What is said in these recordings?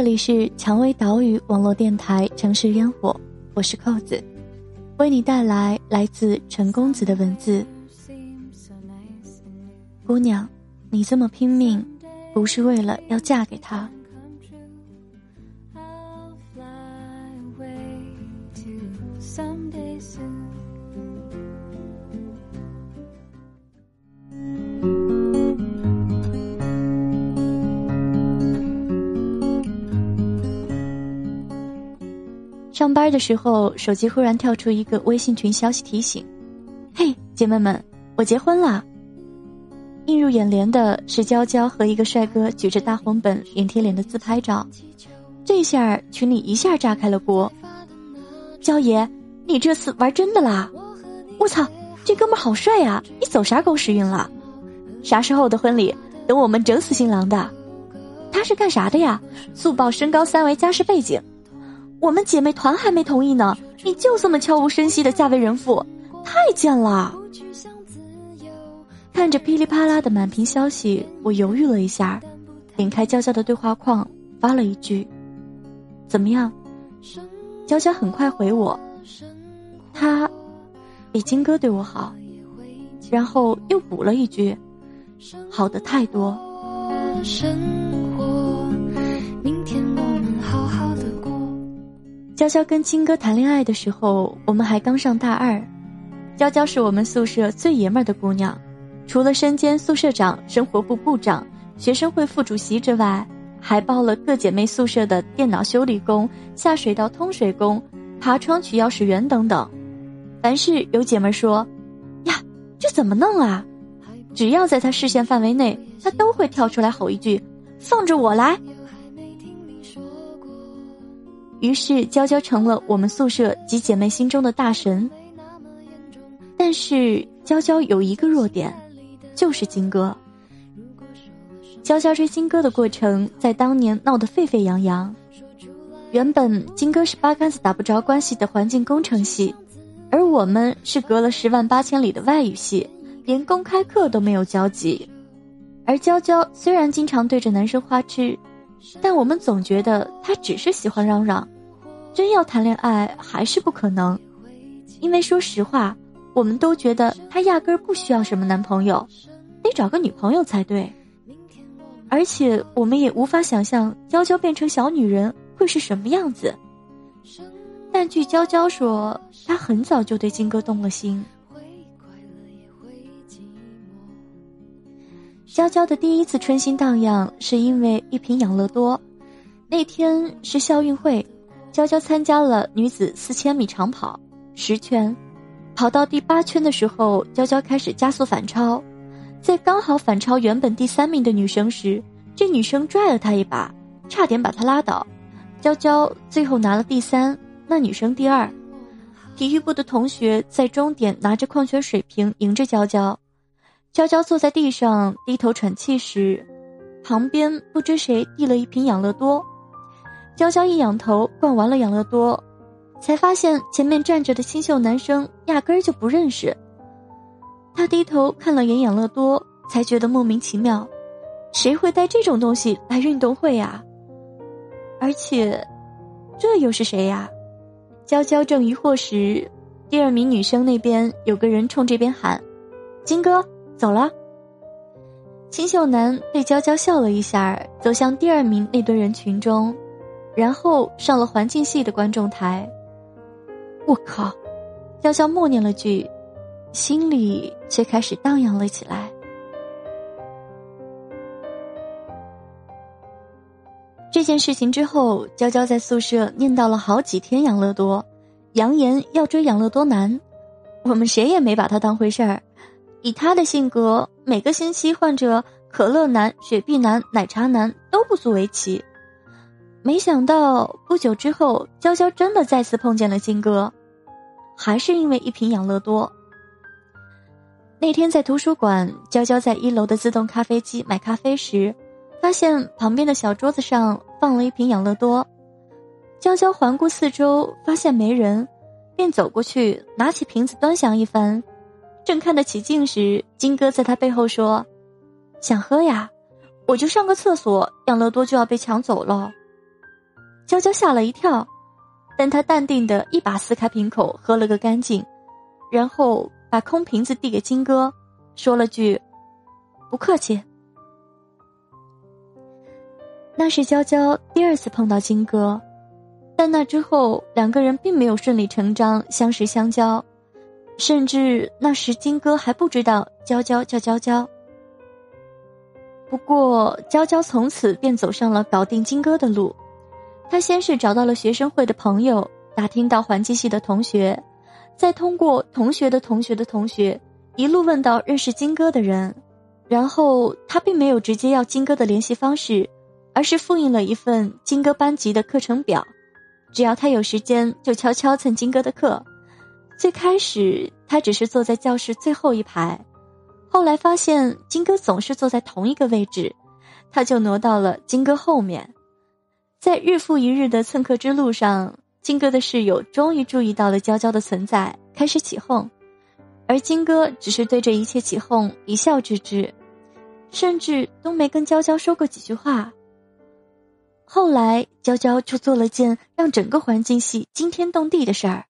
这里是蔷薇岛屿网络电台《城市烟火》，我是扣子，为你带来来自陈公子的文字。姑娘，你这么拼命，不是为了要嫁给他。上班的时候，手机忽然跳出一个微信群消息提醒：“嘿，姐妹们，我结婚了！”映入眼帘的是娇娇和一个帅哥举着大红本脸贴脸的自拍照，这下群里一下炸开了锅。娇爷，你这次玩真的啦？我操，这哥们好帅呀！你走啥狗屎运了？啥时候的婚礼？等我们整死新郎的。他是干啥的呀？速报身高三围家世背景。我们姐妹团还没同意呢，你就这么悄无声息的嫁为人妇，太贱了！看着噼里啪啦的满屏消息，我犹豫了一下，点开娇娇的对话框，发了一句：“怎么样？”娇娇很快回我：“他比金哥对我好。”然后又补了一句：“好的太多。”娇娇跟青哥谈恋爱的时候，我们还刚上大二。娇娇是我们宿舍最爷们儿的姑娘，除了身兼宿舍长、生活部部长、学生会副主席之外，还报了各姐妹宿舍的电脑修理工、下水道通水工、爬窗取钥匙员等等。凡是有姐妹说：“呀，这怎么弄啊？”只要在她视线范围内，她都会跳出来吼一句：“放着我来。”于是，娇娇成了我们宿舍及姐妹心中的大神。但是，娇娇有一个弱点，就是金哥。娇娇追金哥的过程，在当年闹得沸沸扬扬。原本金哥是八竿子打不着关系的环境工程系，而我们是隔了十万八千里的外语系，连公开课都没有交集。而娇娇虽然经常对着男生花痴。但我们总觉得他只是喜欢嚷嚷，真要谈恋爱还是不可能，因为说实话，我们都觉得他压根儿不需要什么男朋友，得找个女朋友才对。而且我们也无法想象娇娇变成小女人会是什么样子。但据娇娇说，她很早就对金哥动了心。娇娇的第一次春心荡漾，是因为一瓶养乐多。那天是校运会，娇娇参加了女子四千米长跑，十圈，跑到第八圈的时候，娇娇开始加速反超，在刚好反超原本第三名的女生时，这女生拽了她一把，差点把她拉倒。娇娇最后拿了第三，那女生第二。体育部的同学在终点拿着矿泉水瓶迎着娇娇。娇娇坐在地上低头喘气时，旁边不知谁递了一瓶养乐多。娇娇一仰头灌完了养乐多，才发现前面站着的清秀男生压根儿就不认识。他低头看了眼养乐多，才觉得莫名其妙：谁会带这种东西来运动会呀？而且，这又是谁呀？娇娇正疑惑时，第二名女生那边有个人冲这边喊：“金哥。”走了。清秀男对娇娇笑了一下，走向第二名那堆人群中，然后上了环境系的观众台。我靠！娇娇默念了句，心里却开始荡漾了起来。这件事情之后，娇娇在宿舍念叨了好几天养乐多，扬言要追养乐多男。我们谁也没把他当回事儿。以他的性格，每个星期换着可乐男、雪碧男、奶茶男都不足为奇。没想到不久之后，娇娇真的再次碰见了金哥，还是因为一瓶养乐多。那天在图书馆，娇娇在一楼的自动咖啡机买咖啡时，发现旁边的小桌子上放了一瓶养乐多。娇娇环顾四周，发现没人，便走过去拿起瓶子端详一番。正看得起劲时，金哥在他背后说：“想喝呀，我就上个厕所，养乐多就要被抢走了。”娇娇吓了一跳，但她淡定的一把撕开瓶口，喝了个干净，然后把空瓶子递给金哥，说了句：“不客气。”那是娇娇第二次碰到金哥，但那之后两个人并没有顺理成章相识相交，甚至那时金哥还不知道娇娇叫娇娇。不过，娇娇从此便走上了搞定金哥的路。她先是找到了学生会的朋友，打听到环境系的同学，再通过同学的同学的同学，一路问到认识金哥的人。然后，她并没有直接要金哥的联系方式，而是复印了一份金哥班级的课程表，只要他有时间就悄悄蹭金哥的课。最开始，他只是坐在教室最后一排。后来发现金哥总是坐在同一个位置，他就挪到了金哥后面。在日复一日的蹭课之路上，金哥的室友终于注意到了娇娇的存在，开始起哄，而金哥只是对这一切起哄一笑置之，甚至都没跟娇娇说过几句话。后来，娇娇就做了件让整个环境系惊天动地的事儿。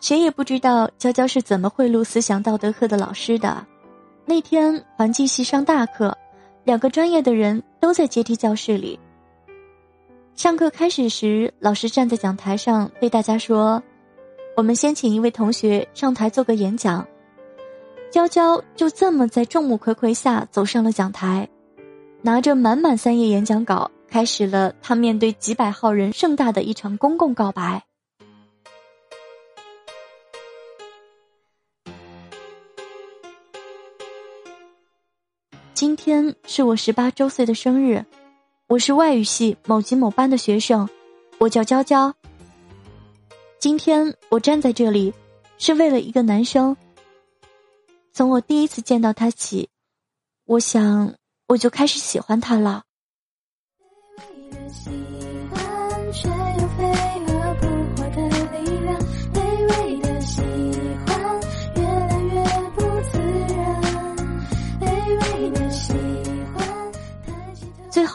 谁也不知道娇娇是怎么贿赂思想道德课的老师的。那天环境系上大课，两个专业的人都在阶梯教室里。上课开始时，老师站在讲台上对大家说：“我们先请一位同学上台做个演讲。”娇娇就这么在众目睽睽下走上了讲台，拿着满满三页演讲稿，开始了他面对几百号人盛大的一场公共告白。今天是我十八周岁的生日，我是外语系某级某班的学生，我叫娇娇。今天我站在这里，是为了一个男生。从我第一次见到他起，我想我就开始喜欢他了。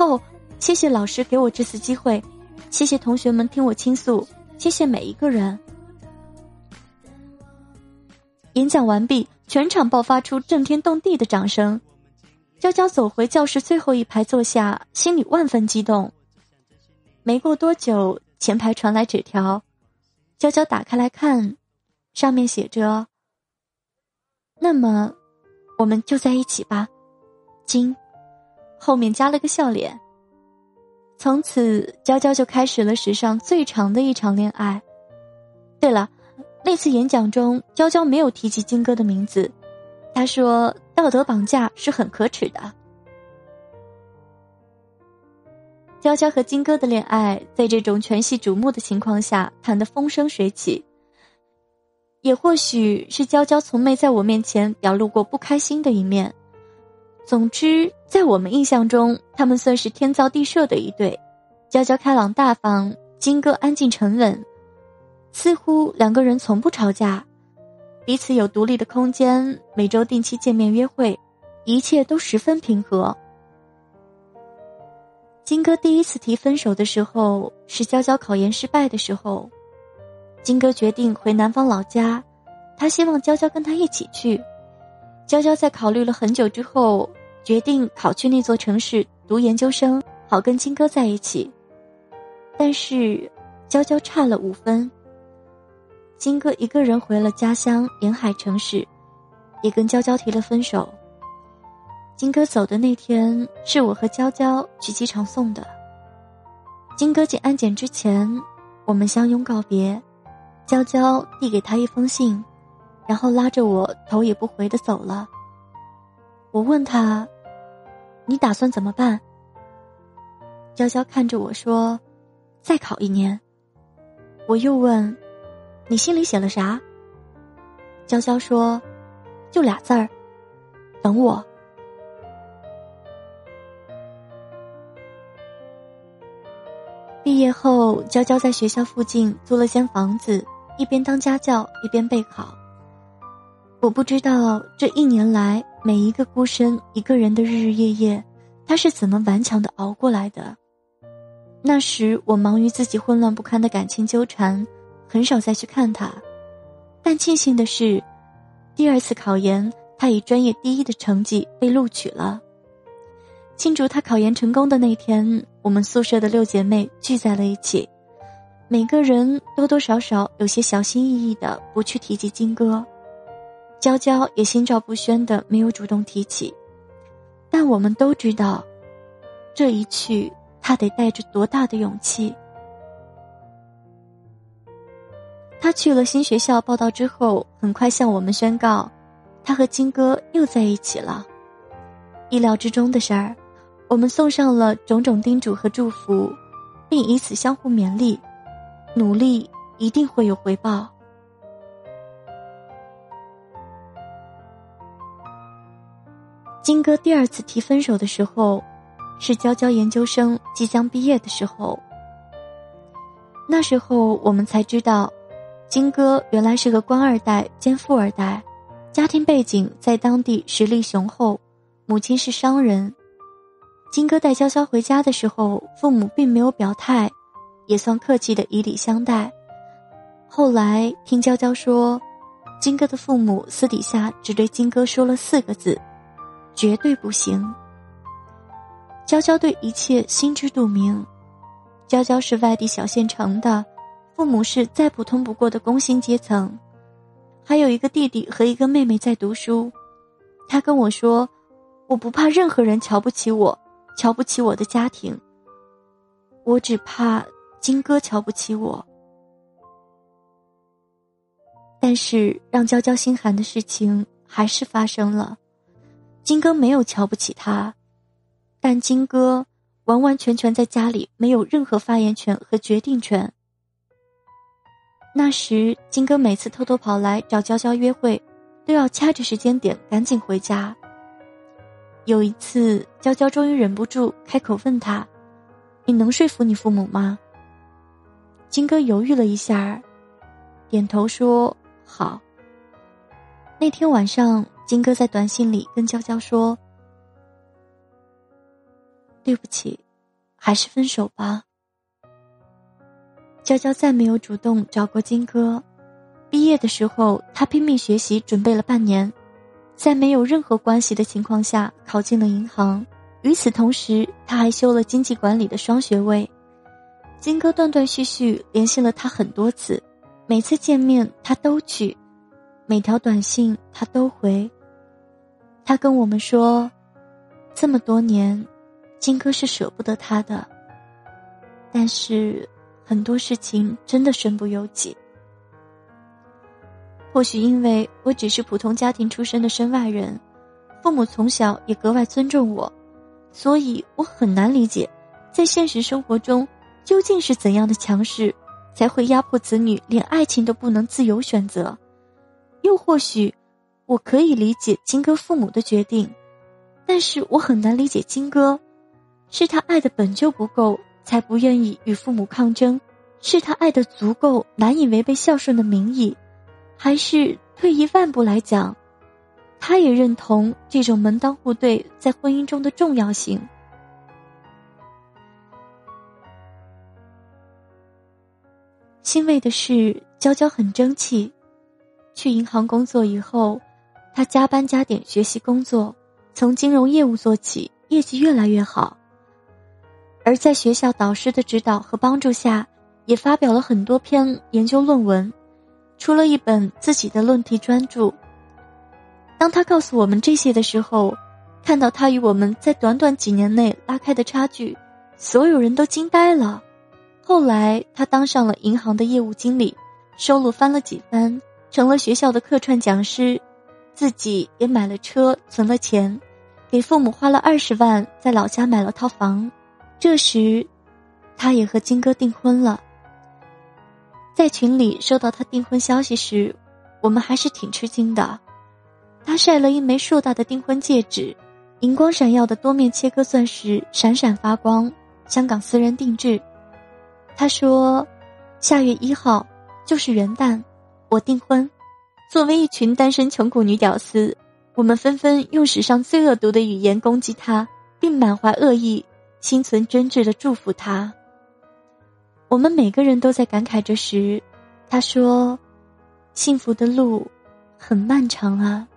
后，谢谢老师给我这次机会，谢谢同学们听我倾诉，谢谢每一个人。演讲完毕，全场爆发出震天动地的掌声。娇娇走回教室最后一排坐下，心里万分激动。没过多久，前排传来纸条，娇娇打开来看，上面写着：“那么，我们就在一起吧，金。”后面加了个笑脸。从此，娇娇就开始了史上最长的一场恋爱。对了，那次演讲中，娇娇没有提及金哥的名字。她说：“道德绑架是很可耻的。”娇娇和金哥的恋爱，在这种全系瞩目的情况下谈得风生水起。也或许是娇娇从没在我面前表露过不开心的一面。总之，在我们印象中，他们算是天造地设的一对。娇娇开朗大方，金哥安静沉稳，似乎两个人从不吵架，彼此有独立的空间，每周定期见面约会，一切都十分平和。金哥第一次提分手的时候，是娇娇考研失败的时候，金哥决定回南方老家，他希望娇娇跟他一起去。娇娇在考虑了很久之后，决定考去那座城市读研究生，好跟金哥在一起。但是，娇娇差了五分。金哥一个人回了家乡沿海城市，也跟娇娇提了分手。金哥走的那天，是我和娇娇去机场送的。金哥进安检之前，我们相拥告别，娇娇递给他一封信。然后拉着我头也不回的走了。我问他：“你打算怎么办？”娇娇看着我说：“再考一年。”我又问：“你心里写了啥？”娇娇说：“就俩字儿，等我。”毕业后，娇娇在学校附近租了间房子，一边当家教，一边备考。我不知道这一年来每一个孤身一个人的日日夜夜，他是怎么顽强的熬过来的。那时我忙于自己混乱不堪的感情纠缠，很少再去看他。但庆幸的是，第二次考研，他以专业第一的成绩被录取了。庆祝他考研成功的那天，我们宿舍的六姐妹聚在了一起，每个人多多少少有些小心翼翼的不去提及金哥。娇娇也心照不宣的没有主动提起，但我们都知道，这一去他得带着多大的勇气。他去了新学校报道之后，很快向我们宣告，他和金哥又在一起了。意料之中的事儿，我们送上了种种叮嘱和祝福，并以此相互勉励，努力一定会有回报。金哥第二次提分手的时候，是娇娇研究生即将毕业的时候。那时候我们才知道，金哥原来是个官二代兼富二代，家庭背景在当地实力雄厚，母亲是商人。金哥带娇娇回家的时候，父母并没有表态，也算客气的以礼相待。后来听娇娇说，金哥的父母私底下只对金哥说了四个字。绝对不行。娇娇对一切心知肚明。娇娇是外地小县城的，父母是再普通不过的工薪阶层，还有一个弟弟和一个妹妹在读书。他跟我说：“我不怕任何人瞧不起我，瞧不起我的家庭。我只怕金哥瞧不起我。”但是让娇娇心寒的事情还是发生了。金哥没有瞧不起他，但金哥完完全全在家里没有任何发言权和决定权。那时，金哥每次偷偷跑来找娇娇约会，都要掐着时间点赶紧回家。有一次，娇娇终于忍不住开口问他：“你能说服你父母吗？”金哥犹豫了一下，点头说：“好。”那天晚上。金哥在短信里跟娇娇说：“对不起，还是分手吧。”娇娇再没有主动找过金哥。毕业的时候，他拼命学习，准备了半年，在没有任何关系的情况下考进了银行。与此同时，他还修了经济管理的双学位。金哥断断续续联系了他很多次，每次见面他都去，每条短信他都回。他跟我们说，这么多年，金哥是舍不得他的。但是很多事情真的身不由己。或许因为我只是普通家庭出身的身外人，父母从小也格外尊重我，所以我很难理解，在现实生活中究竟是怎样的强势，才会压迫子女连爱情都不能自由选择。又或许。我可以理解金哥父母的决定，但是我很难理解金哥，是他爱的本就不够，才不愿意与父母抗争；是他爱的足够，难以违背孝顺的名义，还是退一万步来讲，他也认同这种门当户对在婚姻中的重要性。欣慰的是，娇娇很争气，去银行工作以后。他加班加点学习工作，从金融业务做起，业绩越来越好。而在学校导师的指导和帮助下，也发表了很多篇研究论文，出了一本自己的论题专著。当他告诉我们这些的时候，看到他与我们在短短几年内拉开的差距，所有人都惊呆了。后来他当上了银行的业务经理，收入翻了几番，成了学校的客串讲师。自己也买了车，存了钱，给父母花了二十万，在老家买了套房。这时，他也和金哥订婚了。在群里收到他订婚消息时，我们还是挺吃惊的。他晒了一枚硕大的订婚戒指，银光闪耀的多面切割钻石闪闪发光，香港私人定制。他说：“下月一号就是元旦，我订婚。”作为一群单身穷苦女屌丝，我们纷纷用史上最恶毒的语言攻击她，并满怀恶意、心存真挚的祝福她。我们每个人都在感慨着时，他说：“幸福的路很漫长啊。”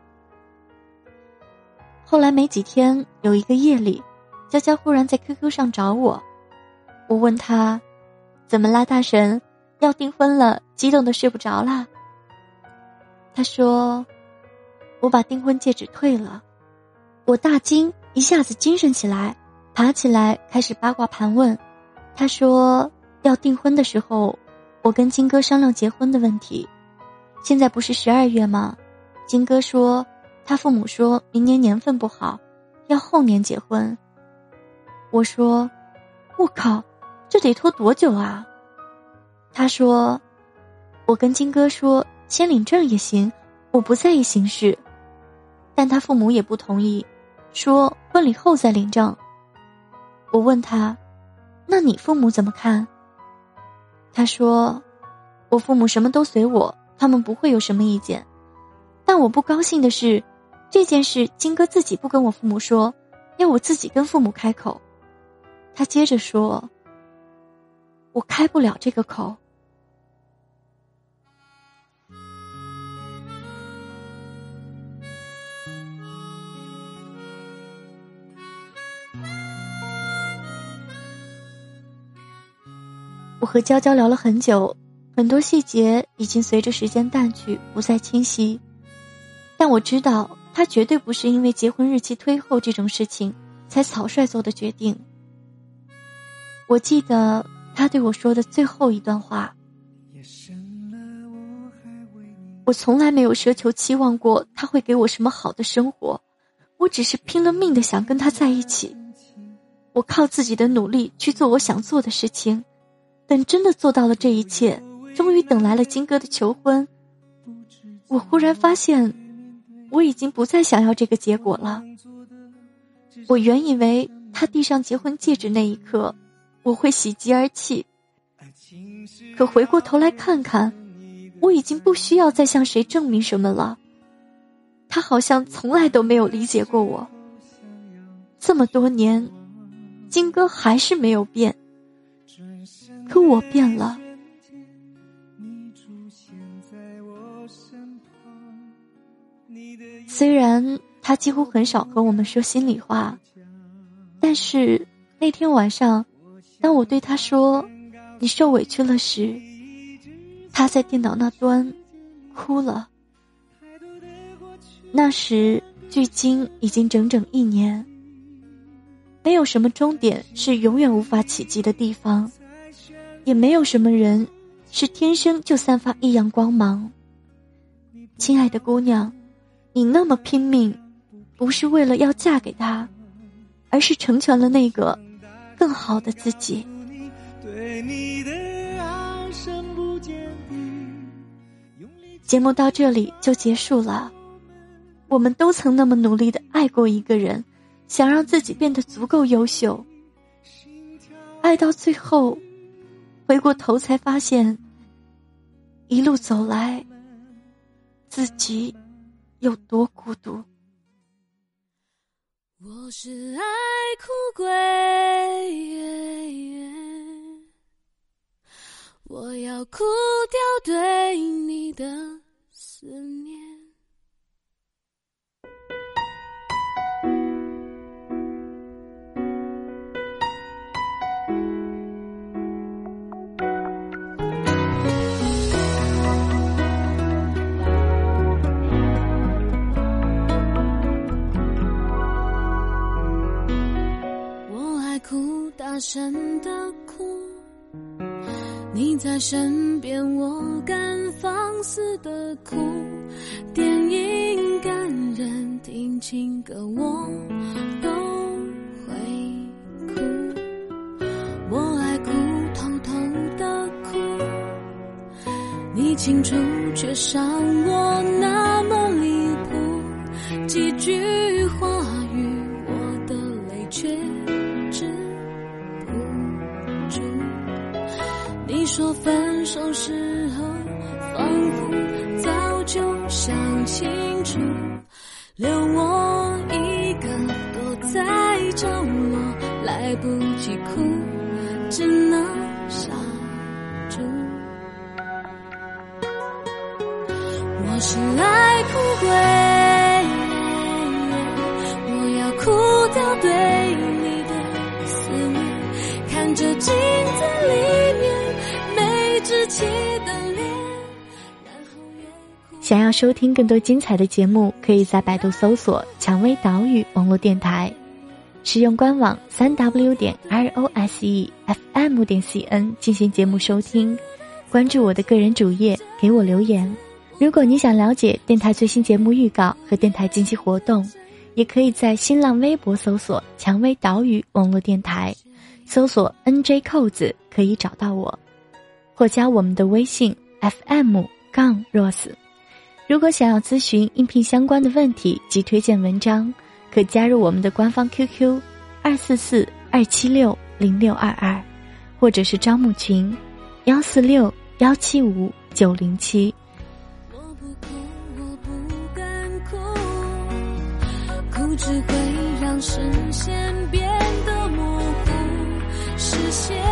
后来没几天，有一个夜里，娇娇忽然在 QQ 上找我，我问他：“怎么啦，大神？要订婚了，激动的睡不着啦？”他说：“我把订婚戒指退了。”我大惊，一下子精神起来，爬起来开始八卦盘问。他说：“要订婚的时候，我跟金哥商量结婚的问题。现在不是十二月吗？金哥说，他父母说明年年份不好，要后年结婚。我说：我靠，这得拖多久啊？他说：我跟金哥说，先领证也行，我不在意形式，但他父母也不同意。”说婚礼后再领证。我问他：“那你父母怎么看？”他说：“我父母什么都随我，他们不会有什么意见。但我不高兴的是，这件事金哥自己不跟我父母说，要我自己跟父母开口。”他接着说：“我开不了这个口。”我和娇娇聊了很久，很多细节已经随着时间淡去，不再清晰。但我知道，他绝对不是因为结婚日期推后这种事情才草率做的决定。我记得他对我说的最后一段话：“我从来没有奢求期望过他会给我什么好的生活，我只是拼了命的想跟他在一起。我靠自己的努力去做我想做的事情。”等真的做到了这一切，终于等来了金哥的求婚，我忽然发现，我已经不再想要这个结果了。我原以为他递上结婚戒指那一刻，我会喜极而泣，可回过头来看看，我已经不需要再向谁证明什么了。他好像从来都没有理解过我，这么多年，金哥还是没有变。可我变了。虽然他几乎很少和我们说心里话，但是那天晚上，当我对他说“你受委屈了”时，他在电脑那端哭了。那时距今已经整整一年。没有什么终点是永远无法企及的地方。也没有什么人是天生就散发异样光芒。亲爱的姑娘，你那么拼命，不是为了要嫁给他，而是成全了那个更好的自己。节目到这里就结束了。我们都曾那么努力的爱过一个人，想让自己变得足够优秀，爱到最后。回过头才发现，一路走来，自己有多孤独。我是爱哭鬼，我要哭掉对你的思念。在身边，我敢放肆的哭。电影感人，听情歌我都会哭。我爱哭，偷偷的哭。你清楚，却伤我那么离谱。几句说分手时候，仿佛早就想清楚，留我一个躲在角落，来不及哭，只能傻住。我是爱哭鬼。想要收听更多精彩的节目，可以在百度搜索“蔷薇岛屿网络电台”，使用官网三 w 点 r o s e f m 点 c n 进行节目收听。关注我的个人主页，给我留言。如果你想了解电台最新节目预告和电台近期活动，也可以在新浪微博搜索“蔷薇岛屿网络电台”，搜索 “nj 扣子”可以找到我，或加我们的微信 “fm 杠 rose”。如果想要咨询应聘相关的问题及推荐文章，可加入我们的官方 QQ：二四四二七六零六二二，或者是招募群：幺四六幺七五九零七。我不哭，我不敢哭，哭只会让视线变得模糊，视线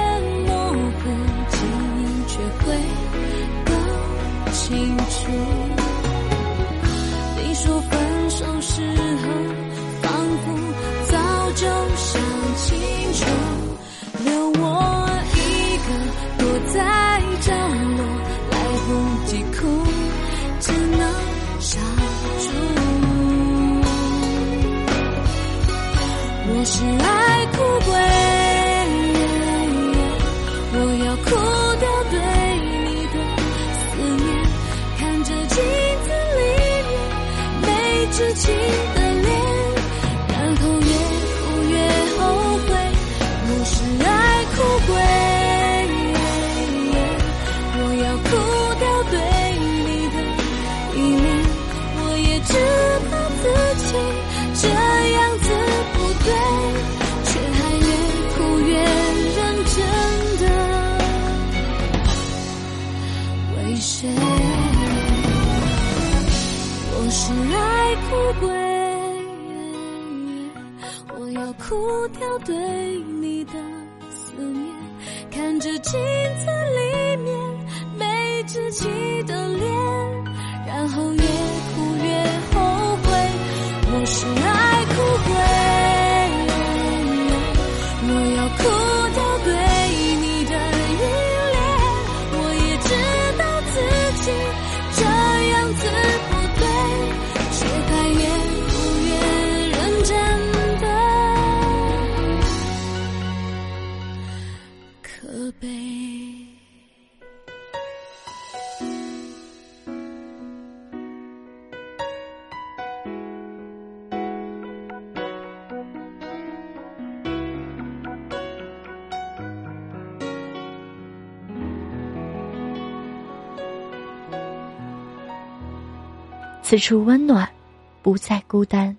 此处温暖，不再孤单。